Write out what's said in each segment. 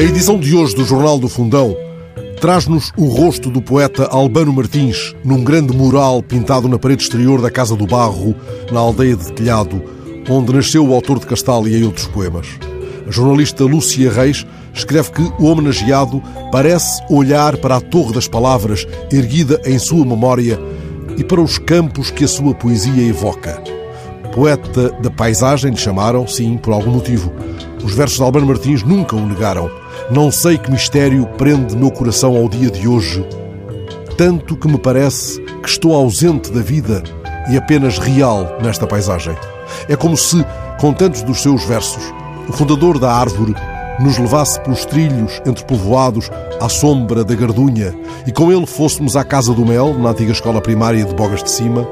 A edição de hoje do Jornal do Fundão traz-nos o rosto do poeta Albano Martins num grande mural pintado na parede exterior da Casa do Barro, na aldeia de Telhado, onde nasceu o autor de Castália e outros poemas. A jornalista Lúcia Reis escreve que o homenageado parece olhar para a Torre das Palavras erguida em sua memória e para os campos que a sua poesia evoca. Poeta da paisagem lhe chamaram, sim, por algum motivo. Os versos de Albano Martins nunca o negaram. Não sei que mistério prende meu coração ao dia de hoje, tanto que me parece que estou ausente da vida e apenas real nesta paisagem. É como se, com tantos dos seus versos, o fundador da árvore nos levasse pelos trilhos entre povoados à sombra da Gardunha e com ele fôssemos à Casa do Mel, na antiga escola primária de Bogas de Cima,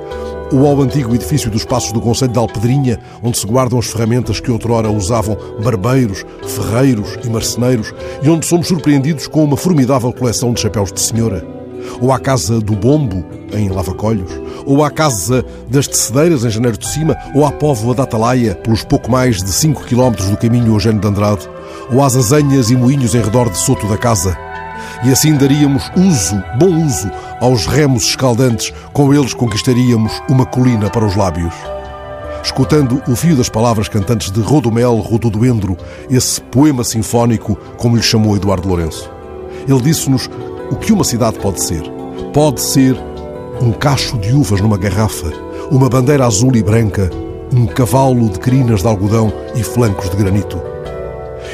ou ao antigo edifício dos Passos do Conselho de Alpedrinha, onde se guardam as ferramentas que outrora usavam barbeiros, ferreiros e marceneiros, e onde somos surpreendidos com uma formidável coleção de chapéus de senhora. Ou à Casa do Bombo, em Lavacolhos, ou à Casa das Tecedeiras, em Janeiro de Cima, ou à Póvoa da Atalaia, pelos pouco mais de 5 km do caminho Eugênio de Andrade, ou às azanhas e moinhos em redor de Soto da Casa, e assim daríamos uso, bom uso, aos remos escaldantes, com eles conquistaríamos uma colina para os lábios. Escutando o fio das palavras cantantes de Rodomel Rododoendro, esse poema sinfónico, como lhe chamou Eduardo Lourenço. Ele disse-nos o que uma cidade pode ser. Pode ser um cacho de uvas numa garrafa, uma bandeira azul e branca, um cavalo de crinas de algodão e flancos de granito.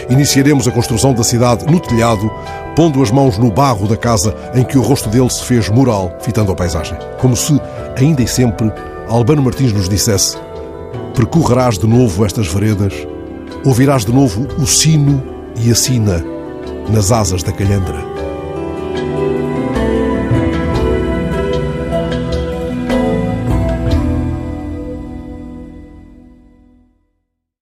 Iniciaremos a construção da cidade no telhado, pondo as mãos no barro da casa em que o rosto dele se fez mural, fitando a paisagem. Como se, ainda e sempre, Albano Martins nos dissesse: Percorrerás de novo estas veredas, ouvirás de novo o sino e a sina nas asas da calhandra.